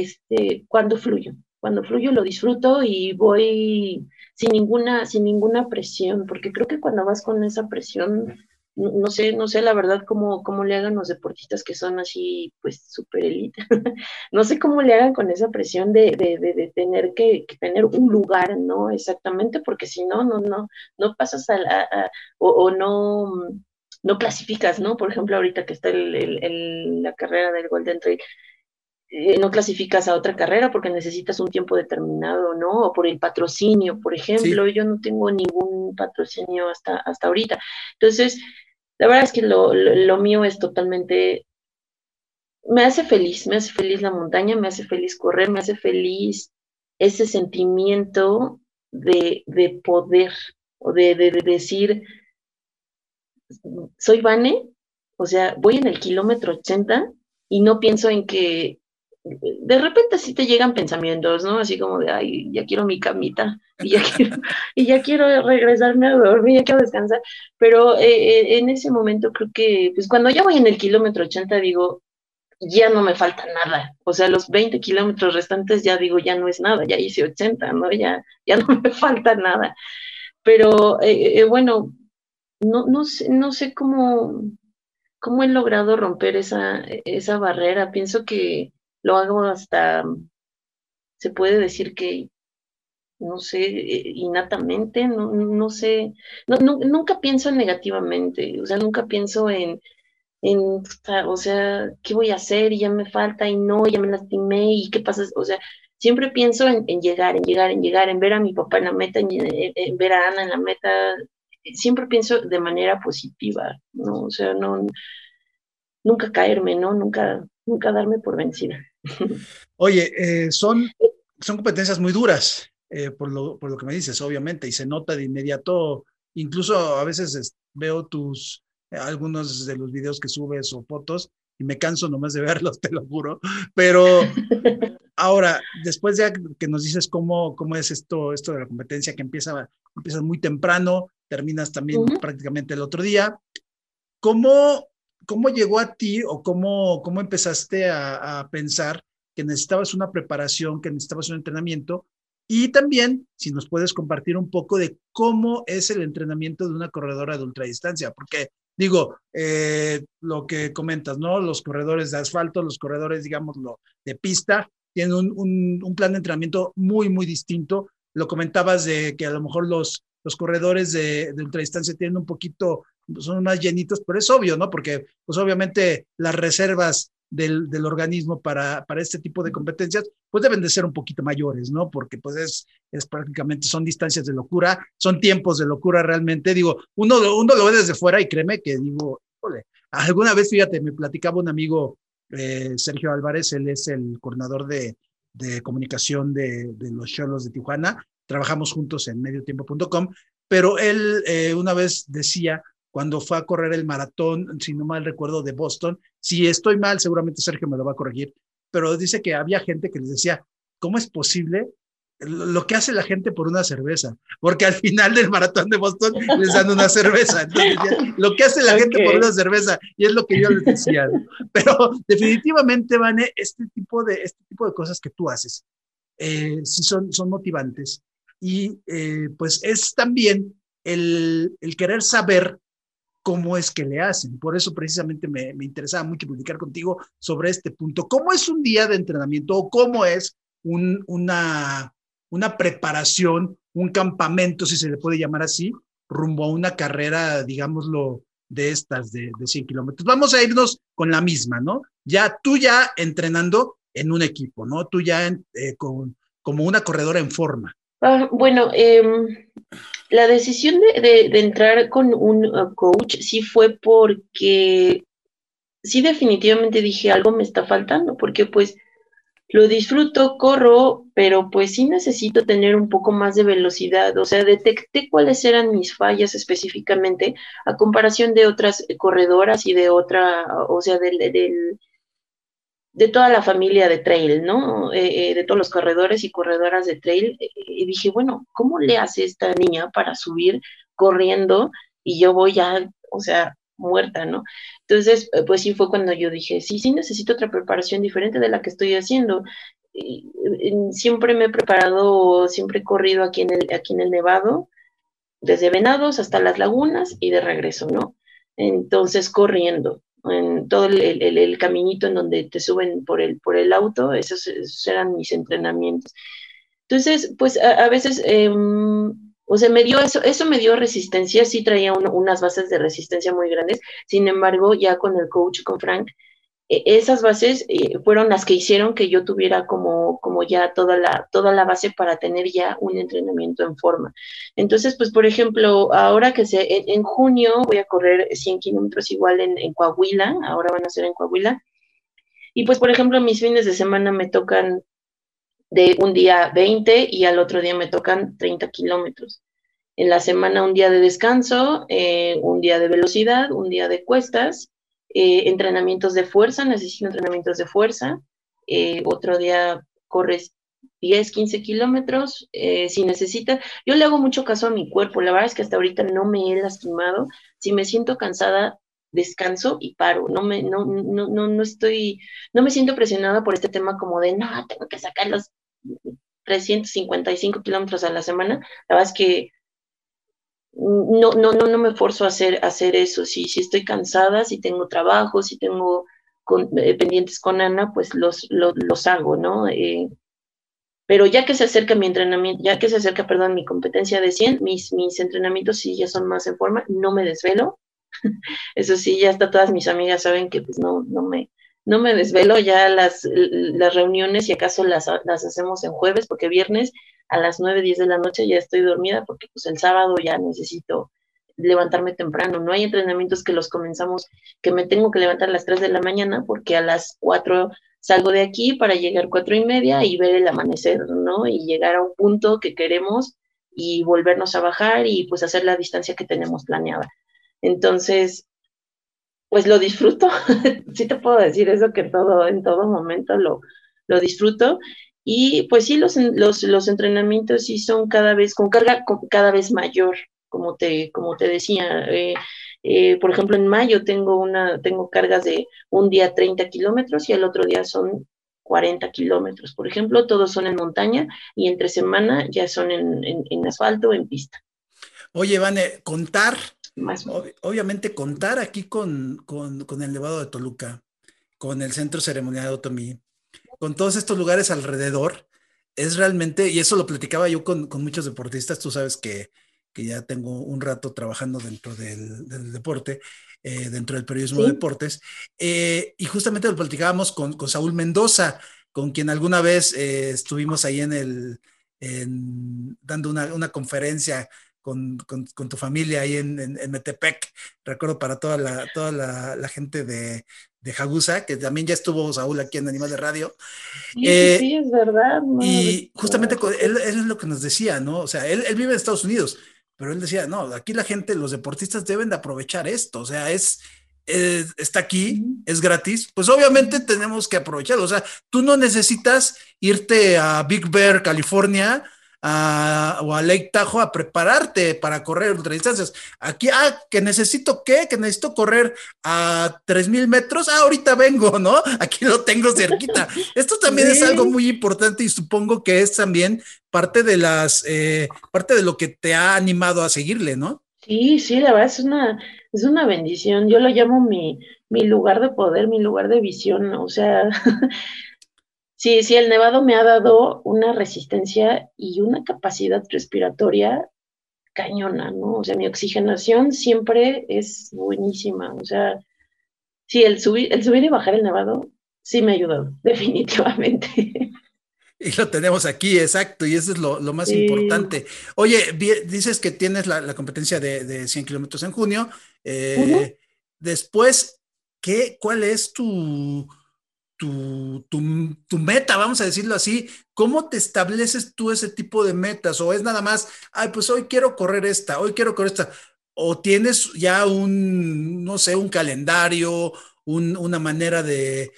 este, cuando fluyo, cuando fluyo lo disfruto y voy sin ninguna, sin ninguna presión, porque creo que cuando vas con esa presión, no, sé, no sé la verdad cómo, cómo le hagan los deportistas que son así, pues, super élite. no sé cómo le hagan con esa presión de, de, de, tener que, tener un lugar, ¿no? Exactamente, porque si no, no, no, no pasas a la, o, no, no clasificas, ¿no? Por ejemplo, ahorita que está el, la carrera del Golden Trail, eh, no clasificas a otra carrera porque necesitas un tiempo determinado, ¿no? O por el patrocinio, por ejemplo, yo no tengo ningún patrocinio hasta, hasta ahorita. Entonces, la verdad es que lo, lo, mío es totalmente, me hace feliz, me hace feliz la montaña, me hace feliz correr, me hace feliz ese sentimiento de, de poder o de, de, decir, soy Vane, o sea, voy en el kilómetro 80 y no pienso en que de repente sí te llegan pensamientos, ¿no? Así como de, ay, ya quiero mi camita y ya quiero, y ya quiero regresarme a dormir, ya quiero descansar. Pero eh, eh, en ese momento creo que, pues cuando ya voy en el kilómetro 80, digo, ya no me falta nada. O sea, los 20 kilómetros restantes ya digo, ya no es nada, ya hice 80, ¿no? Ya, ya no me falta nada. Pero eh, bueno, no, no, sé, no sé cómo, cómo he logrado romper esa, esa barrera. Pienso que lo hago hasta, se puede decir que no sé, eh, innatamente, no, no sé, no, nunca pienso negativamente, o sea, nunca pienso en, en, o sea, ¿qué voy a hacer? Y ya me falta, y no, ya me lastimé, y qué pasa, o sea, siempre pienso en, llegar, en llegar, en llegar, en ver a mi papá en la meta, en, ver a Ana en la meta, siempre pienso de manera positiva, ¿no? O sea, no, nunca caerme, ¿no? Nunca, nunca darme por vencida. Oye, eh, son, son competencias muy duras, eh, por, lo, por lo que me dices, obviamente, y se nota de inmediato, incluso a veces veo tus, algunos de los videos que subes o fotos, y me canso nomás de verlos, te lo juro, pero ahora, después de que nos dices cómo, cómo es esto, esto de la competencia, que empieza, empiezas muy temprano, terminas también prácticamente el otro día, ¿cómo, ¿cómo llegó a ti o cómo, cómo empezaste a, pensar que necesitabas una preparación, que necesitabas un entrenamiento? Y también, si nos puedes compartir un poco de cómo es el entrenamiento de una corredora de ultradistancia, porque digo, eh, lo que comentas, ¿no? Los corredores de asfalto, los corredores, digámoslo, de pista, tienen un, un, plan de entrenamiento muy, muy distinto. Lo comentabas de que a lo mejor los, los corredores de, de ultradistancia tienen un poquito son más llenitos, pero es obvio, ¿no? Porque, pues obviamente, las reservas del, del, organismo para, para este tipo de competencias, pues deben de ser un poquito mayores, ¿no? Porque pues es, es prácticamente, son distancias de locura, son tiempos de locura realmente. Digo, uno, uno lo ve desde fuera y créeme que digo, ole, alguna vez, fíjate, me platicaba un amigo, eh, Sergio Álvarez, él es el coordinador de, de comunicación de, de los Cholos de Tijuana, trabajamos juntos en mediotiempo.com, pero él eh, una vez decía cuando fue a correr el maratón, si no mal recuerdo, de Boston. Si estoy mal, seguramente Sergio me lo va a corregir, pero dice que había gente que les decía, ¿cómo es posible lo que hace la gente por una cerveza? Porque al final del maratón de Boston les dan una cerveza. Entonces, lo que hace la gente por una cerveza, y es lo que yo les decía. Pero definitivamente, Vane, este tipo de, este tipo de cosas que tú haces, eh, sí son, son motivantes. Y eh, pues es también el, el querer saber cómo es que le hacen. Por eso precisamente me, me, interesaba mucho publicar contigo sobre este punto. ¿Cómo es un día de entrenamiento o cómo es un, una, una preparación, un campamento, si se le puede llamar así, rumbo a una carrera, digámoslo, de estas de, de 100 kilómetros? Vamos a irnos con la misma, ¿no? Ya tú ya entrenando en un equipo, ¿no? Tú ya eh, con, como una corredora en forma. Ah, bueno, eh, la decisión de, entrar con un uh, coach sí fue porque sí definitivamente dije algo me está faltando, porque pues lo disfruto, corro, pero pues sí necesito tener un poco más de velocidad, o sea, detecté cuáles eran mis fallas específicamente a comparación de otras corredoras y de otra, o sea, del de toda la familia de trail, ¿no? Eh, eh, de todos los corredores y corredoras de trail. Eh, y dije, bueno, ¿cómo le hace esta niña para subir corriendo y yo voy ya, o sea, muerta, ¿no? Entonces, pues sí fue cuando yo dije, sí, sí necesito otra preparación diferente de la que estoy haciendo. siempre me he preparado, siempre he corrido aquí en el, aquí en el Nevado, desde Venados hasta las lagunas y de regreso, ¿no? Entonces, corriendo en todo el, caminito en donde te suben por el, por el auto, esos, eran mis entrenamientos. Entonces, pues a, veces, em, o sea, me dio eso, eso me dio resistencia, sí traía unas bases de resistencia muy grandes, sin embargo, ya con el coach, con Frank, esas bases eh, fueron las que hicieron que yo tuviera como, como ya toda la, toda la base para tener ya un entrenamiento en forma. Entonces, pues, por ejemplo, ahora que se, en, junio voy a correr 100 kilómetros igual en, en, Coahuila, ahora van a ser en Coahuila. Y pues, por ejemplo, mis fines de semana me tocan de un día 20 y al otro día me tocan 30 kilómetros. En la semana un día de descanso, eh, un día de velocidad, un día de cuestas eh, entrenamientos de fuerza, necesito entrenamientos de fuerza. Eh, otro día corres 10, 15 kilómetros, eh, si necesita. Yo le hago mucho caso a mi cuerpo, la verdad es que hasta ahorita no me he lastimado. Si me siento cansada, descanso y paro. No me, no, no, no, no estoy, no me siento presionada por este tema como de, no, tengo que sacar los 355 kilómetros a la semana. La verdad es que no, no, no, no me forzo a hacer, hacer eso. Si, si estoy cansada, si tengo trabajo, si tengo con, eh, pendientes con Ana, pues los, los, hago, ¿no? Eh, pero ya que se acerca mi entrenamiento, ya que se acerca, perdón, mi competencia de 100, mis, mis entrenamientos sí ya son más en forma, no me desvelo. Eso sí, ya hasta todas mis amigas saben que pues no, no me, no me desvelo, ya las, las reuniones, si acaso las, las hacemos en jueves, porque viernes a las 9, 10 de la noche ya estoy dormida, porque pues el sábado ya necesito levantarme temprano. No hay entrenamientos que los comenzamos, que me tengo que levantar a las 3 de la mañana, porque a las 4 salgo de aquí para llegar cuatro y media y ver el amanecer, ¿no? Y llegar a un punto que queremos y volvernos a bajar y pues hacer la distancia que tenemos planeada. Entonces, pues lo disfruto, sí te puedo decir eso que todo, en todo momento lo, disfruto. Y pues sí, los, entrenamientos sí son cada vez con carga cada vez mayor, como te, decía. Eh, eh, por ejemplo, en mayo tengo, cargas de un día 30 kilómetros y el otro día son 40 kilómetros. Por ejemplo, todos son en montaña y entre semana ya son en, en, asfalto en pista. Oye, Vane, contar, obviamente contar aquí con, con, con, el Nevado de Toluca, con el Centro Ceremonial de Otomí, con todos estos lugares alrededor, es realmente, y eso lo platicaba yo con, con muchos deportistas, tú sabes que que ya tengo un rato trabajando dentro del, deporte, eh, dentro del periodismo de deportes, eh, y justamente lo platicábamos con, con, Saúl Mendoza, con quien alguna vez eh, estuvimos ahí en el, dando una, una conferencia con, con, con, tu familia ahí en, en, Metepec, recuerdo para toda la, toda la, la gente de, de Jagusa, que también ya estuvo Saúl aquí en Animal de Radio. Sí, sí es verdad. y justamente él, él, es lo que nos decía, ¿no? O sea, él, él vive en Estados Unidos, pero él decía, no, aquí la gente, los deportistas deben de aprovechar esto, o sea, es, está aquí, es gratis, pues obviamente tenemos que aprovecharlo, o sea, tú no necesitas irte a Big Bear, California, o a Lake Tahoe a prepararte para correr ultradistancias. Aquí, ah, que necesito qué, que necesito correr a 3000 metros. Ah, ahorita vengo, ¿no? Aquí lo tengo cerquita. Esto también es algo muy importante y supongo que es también parte de las, eh, parte de lo que te ha animado a seguirle, ¿no? Sí, sí, la verdad es una, es una bendición. Yo lo llamo mi, mi lugar de poder, mi lugar de visión. O sea, Sí, sí, el nevado me ha dado una resistencia y una capacidad respiratoria cañona, ¿no? O sea, mi oxigenación siempre es buenísima. O sea, sí, el subir, el subir y bajar el nevado sí me ha ayudado, definitivamente. Y lo tenemos aquí, exacto, y eso es lo, más importante. Oye, dices que tienes la, competencia de, 100 kilómetros en junio. Eh, después, ¿qué, ¿cuál es tu, tu, meta, vamos a decirlo así, ¿cómo te estableces tú ese tipo de metas? ¿O es nada más, ay, pues hoy quiero correr esta, hoy quiero correr esta? ¿O tienes ya un, no sé, un calendario, una manera de,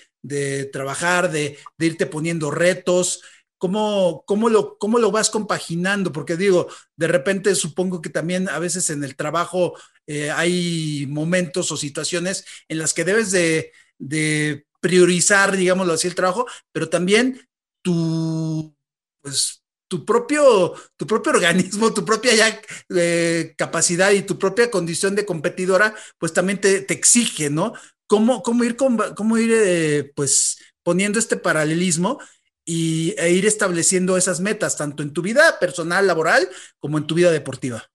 trabajar, de, irte poniendo retos? ¿Cómo, cómo, lo, ¿Cómo lo vas compaginando? Porque digo, de repente supongo que también a veces en el trabajo eh, hay momentos o situaciones en las que debes de, de priorizar, digámoslo así, el trabajo, pero también tu, pues, tu propio, tu propio organismo, tu propia ya, eh, capacidad y tu propia condición de competidora, pues también te, te exige, ¿no? ¿Cómo, cómo ir, cómo ir eh, pues, poniendo este paralelismo y, e ir estableciendo esas metas, tanto en tu vida personal, laboral, como en tu vida deportiva?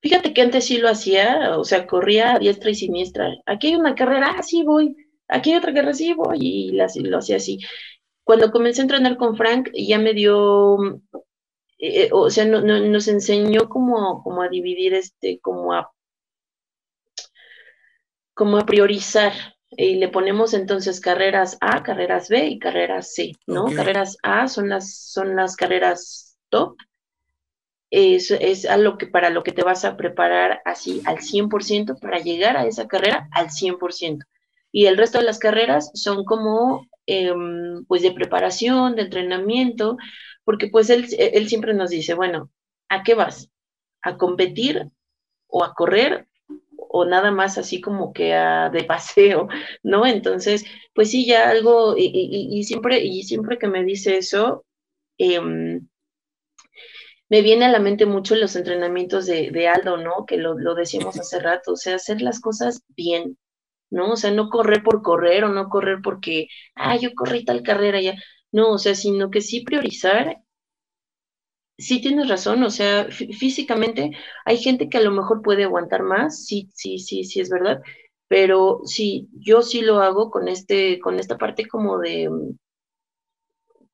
Fíjate que antes sí lo hacía, o sea, corría a diestra y siniestra. Aquí hay una carrera, ah, sí voy. Aquí hay otra carrera, sí voy. Y lo hacía así. Cuando comencé a entrenar con Frank, ya me dio, eh, eh, o sea, nos enseñó como, como a dividir, este, como a, como a priorizar. Y le ponemos entonces carreras A, carreras B y carreras C, ¿no? Carreras A son las, son las carreras top es, es algo que para lo que te vas a preparar así al 100% para llegar a esa carrera al 100%. Y el resto de las carreras son como em, pues de preparación, de entrenamiento, porque pues él, él siempre nos dice, bueno, ¿a qué vas? ¿A competir o a correr o nada más así como que a, de paseo, ¿no? Entonces, pues sí, ya algo, y, siempre, y siempre que me dice eso, eh, me viene a la mente mucho los entrenamientos de, Aldo, ¿no? Que lo, decíamos hace rato, o sea, hacer las cosas bien, ¿no? O sea, no correr por correr o no correr porque, ah, yo corrí tal carrera ya. no, o sea, sino que sí priorizar. Sí tienes razón, o sea, físicamente hay gente que a lo mejor puede aguantar más, sí, sí, sí, sí es verdad, pero sí, yo sí lo hago con este, con esta parte como de,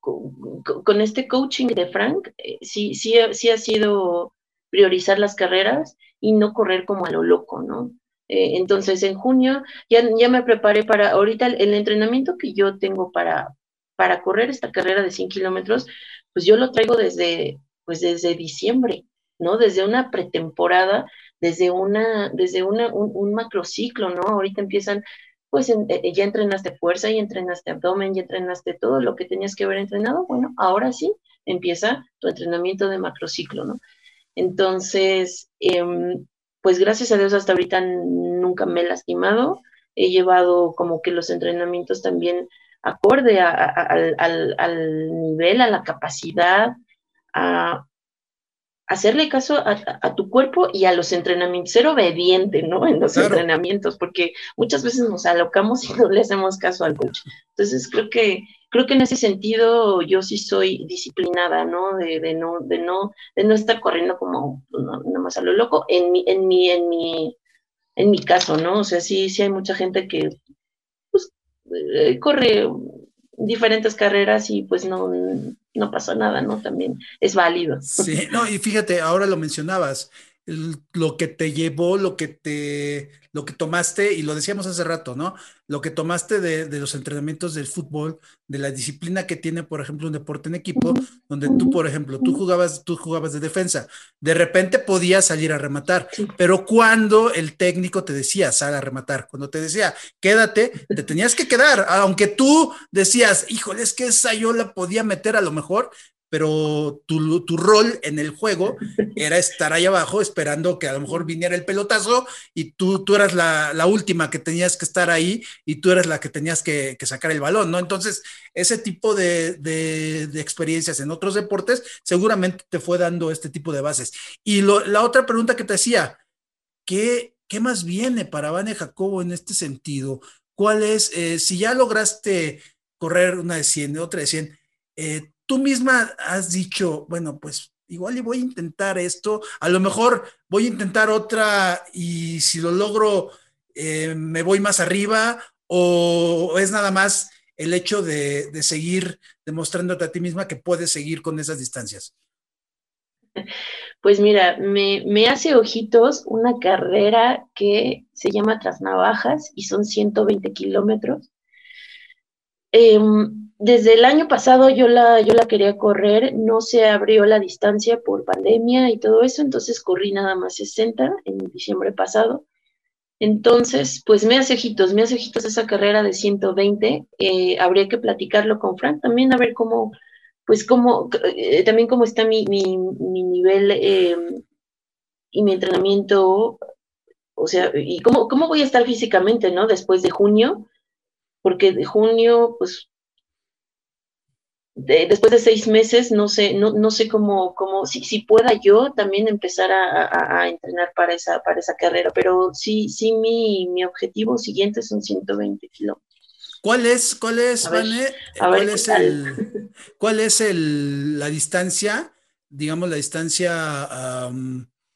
con, este coaching de Frank, eh, sí, sí, sí ha sido priorizar las carreras y no correr como a lo loco, ¿no? Eh, entonces, en junio ya, ya me preparé para, ahorita el, entrenamiento que yo tengo para, para correr esta carrera de 100 kilómetros, pues yo lo traigo desde, pues desde diciembre, ¿no? Desde una pretemporada, desde una, desde una, un, un macrociclo, ¿no? Ahorita empiezan pues eh, ya entrenaste fuerza, y entrenaste abdomen, ya entrenaste todo lo que tenías que haber entrenado, bueno, ahora sí empieza tu entrenamiento de macrociclo, ¿no? Entonces, em, pues gracias a Dios hasta ahorita nunca me he lastimado, he llevado como que los entrenamientos también acorde al, al, nivel, a la capacidad, a, hacerle caso a, tu cuerpo y a los entrenamientos, ser obediente, ¿no? En los entrenamientos, porque muchas veces nos alocamos y no le hacemos caso al coach. Entonces creo que creo que en ese sentido yo sí soy disciplinada, ¿no? De, de no de no de no estar corriendo como pues, nada más a lo loco en mi en mi en mi en mi caso, ¿no? O sea, sí sí hay mucha gente que pues, eh, corre diferentes carreras y pues no no pasó nada, ¿no? También es válido. Sí, no, y fíjate, ahora lo mencionabas, lo que te llevó, lo que te, lo que tomaste, y lo decíamos hace rato, ¿no? Lo que tomaste de, los entrenamientos del fútbol, de la disciplina que tiene, por ejemplo, un deporte en equipo, donde tú, por ejemplo, tú jugabas, tú jugabas de defensa, de repente podías salir a rematar, pero cuando el técnico te decía, sal a rematar, cuando te decía, quédate, te tenías que quedar, aunque tú decías, híjole, es que esa yo la podía meter a lo mejor, pero tu, tu, rol en el juego era estar ahí abajo esperando que a lo mejor viniera el pelotazo y tú, tú eras la, la última que tenías que estar ahí y tú eras la que tenías que, que sacar el balón, ¿no? Entonces, ese tipo de, de, experiencias en otros deportes seguramente te fue dando este tipo de bases. Y la otra pregunta que te hacía, ¿qué, ¿qué más viene para Vane Jacobo en este sentido? ¿Cuál es, eh, si ya lograste correr una de 100, otra de 100, eh, tú misma has dicho, bueno, pues igual y voy a intentar esto, a lo mejor voy a intentar otra y si lo logro eh, me voy más arriba o es nada más el hecho de, seguir demostrándote a ti misma que puedes seguir con esas distancias? Pues mira, me, me, hace ojitos una carrera que se llama Trasnavajas y son 120 kilómetros. Em, desde el año pasado yo la, yo la quería correr, no se abrió la distancia por pandemia y todo eso, entonces corrí nada más 60 en diciembre pasado. Entonces, pues me hace ojitos, me hace ojitos esa carrera de 120. Eh, habría que platicarlo con Frank también, a ver cómo, pues cómo, eh, también cómo está mi, mi, mi nivel em, y mi entrenamiento, o sea, y cómo, cómo voy a estar físicamente, ¿no? Después de junio, porque de junio, pues después de seis meses, no sé, no, no sé cómo, cómo si, si pueda yo también empezar a, entrenar para esa, para esa carrera, pero sí, sí, mi, mi objetivo siguiente son 120 kilómetros. ¿Cuál es, cuál es, cuál es el, cuál es el, la distancia, digamos, la distancia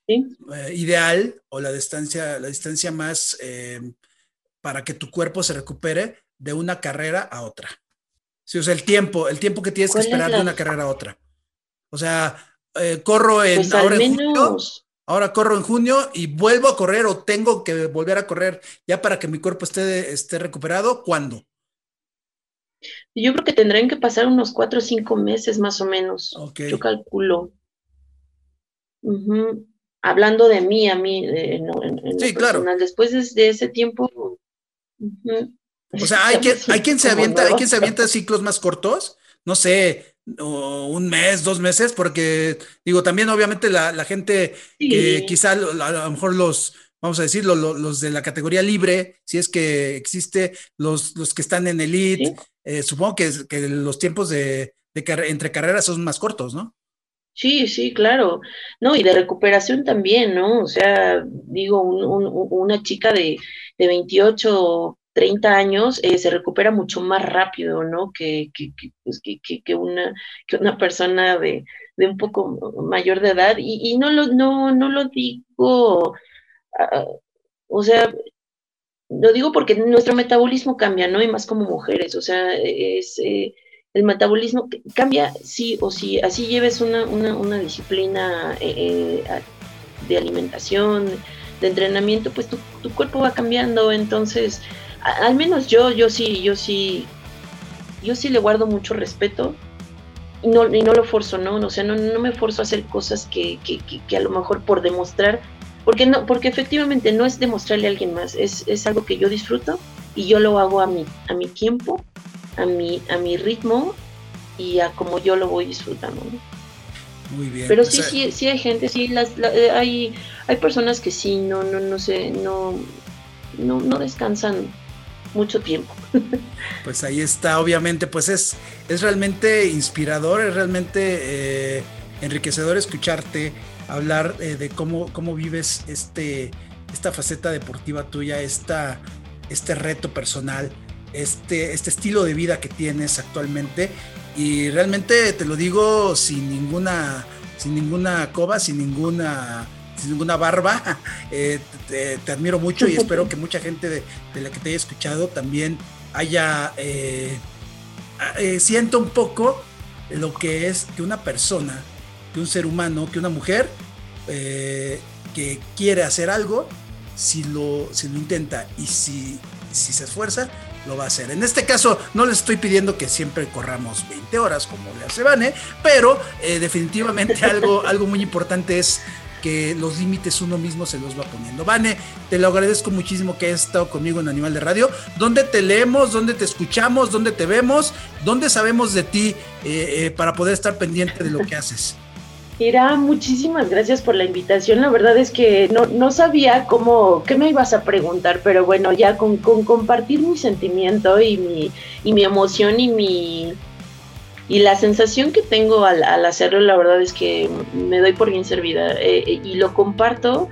eh, ideal o la distancia, la distancia más eh, para que tu cuerpo se recupere de una carrera a otra? Sí, o sea, el tiempo, el tiempo que tienes que esperar de una carrera a otra. O sea, eh, corro en pues ahora en junio, ahora corro en junio y vuelvo a correr o tengo que volver a correr ya para que mi cuerpo esté, esté recuperado. ¿Cuándo? Yo creo que tendrán que pasar unos cuatro o cinco meses más o menos. Yo calculo. Hablando de mí, a mí, sí, claro. Después de, ese tiempo, o sea, hay, quien, hay quien se avienta, hay quien se avienta ciclos más cortos, no sé, un mes, dos meses, porque digo, también obviamente la, gente que quizá a lo mejor los, vamos a decirlo, los, de la categoría libre, si es que existe, los, los que están en elite, eh, supongo que, que, los tiempos de, entre carreras son más cortos, ¿no? Sí, sí, claro. No, y de recuperación también, ¿no? O sea, digo, una chica de, de 28 30 años eh, se recupera mucho más rápido, ¿no? Que, que, pues, que una, que una persona de, de, un poco mayor de edad. Y, no, lo, no, no lo digo, uh, o sea, lo digo porque nuestro metabolismo cambia, ¿no? Y más como mujeres, o sea, es... Eh, el metabolismo cambia sí o sí, así lleves una, una, una disciplina eh de alimentación, de entrenamiento, pues tu, tu cuerpo va cambiando, entonces, al menos yo, yo sí, yo sí, yo sí le guardo mucho respeto y no, y no lo forzo, ¿no? O sea, no, no me forzo a hacer cosas que, que, que, a lo mejor por demostrar, porque no, porque efectivamente no es demostrarle a alguien más, es, es algo que yo disfruto y yo lo hago a mi, a mi tiempo, a mi, a mi ritmo y a como yo lo voy disfrutando, ¿no? Muy bien. Pero sí, sí, sí hay gente, sí, las, eh, hay, hay personas que sí, no, no, no sé, no, no, no descansan mucho tiempo. Pues ahí está, obviamente, pues es, es realmente inspirador, es realmente eh, enriquecedor escucharte hablar eh, de cómo, cómo vives este, esta faceta deportiva tuya, esta, este reto personal, este, este estilo de vida que tienes actualmente y realmente te lo digo sin ninguna, sin ninguna coba, sin ninguna, sin ninguna barba. Eh, te, admiro mucho y espero que mucha gente de, la que te haya escuchado también haya eh, eh, sienta un poco lo que es que una persona, que un ser humano, que una mujer que quiere hacer algo, si lo, si lo intenta y si, si se esfuerza, lo va a hacer. En este caso, no les estoy pidiendo que siempre corramos 20 horas como le hace Vane, pero eh, definitivamente algo, algo muy importante es que los límites uno mismo se los va poniendo. Vane, te lo agradezco muchísimo que hayas estado conmigo en Animal de Radio. ¿Dónde te leemos? ¿Dónde te escuchamos? ¿Dónde te vemos? ¿Dónde sabemos de ti eh, eh, para poder estar pendiente de lo que haces? Ira, muchísimas gracias por la invitación. La verdad es que no, no sabía cómo, qué me ibas a preguntar, pero bueno, ya con, con compartir mi sentimiento y mi, y mi emoción y mi y la sensación que tengo al, hacerlo, la verdad es que me doy por bien servida eh, eh, y lo comparto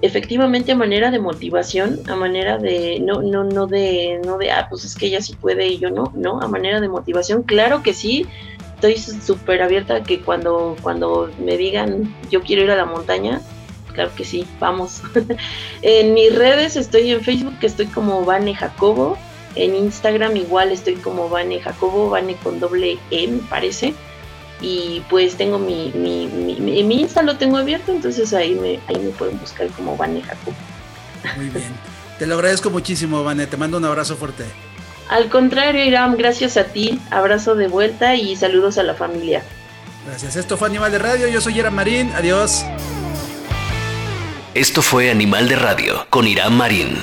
efectivamente a manera de motivación, a manera de no no no de no de ah pues es que ella sí puede y yo no, no, a manera de motivación, claro que sí estoy súper abierta a que cuando, cuando me digan yo quiero ir a la montaña, claro que sí, vamos. en mis redes estoy en Facebook, que estoy como Vane Jacobo. En Instagram igual estoy como Vane Jacobo, Vane con doble E me parece. Y pues tengo mi, mi, mi, mi Insta lo tengo abierto, entonces ahí me, ahí me pueden buscar como Vane Jacobo. Muy bien. Te lo agradezco muchísimo, Vane. Te mando un abrazo fuerte. Al contrario, Iram, gracias a ti. Abrazo de vuelta y saludos a la familia. Gracias. Esto fue Animal de Radio. Yo soy Iram Marín. Adiós. Esto fue Animal de Radio con Irán Marín.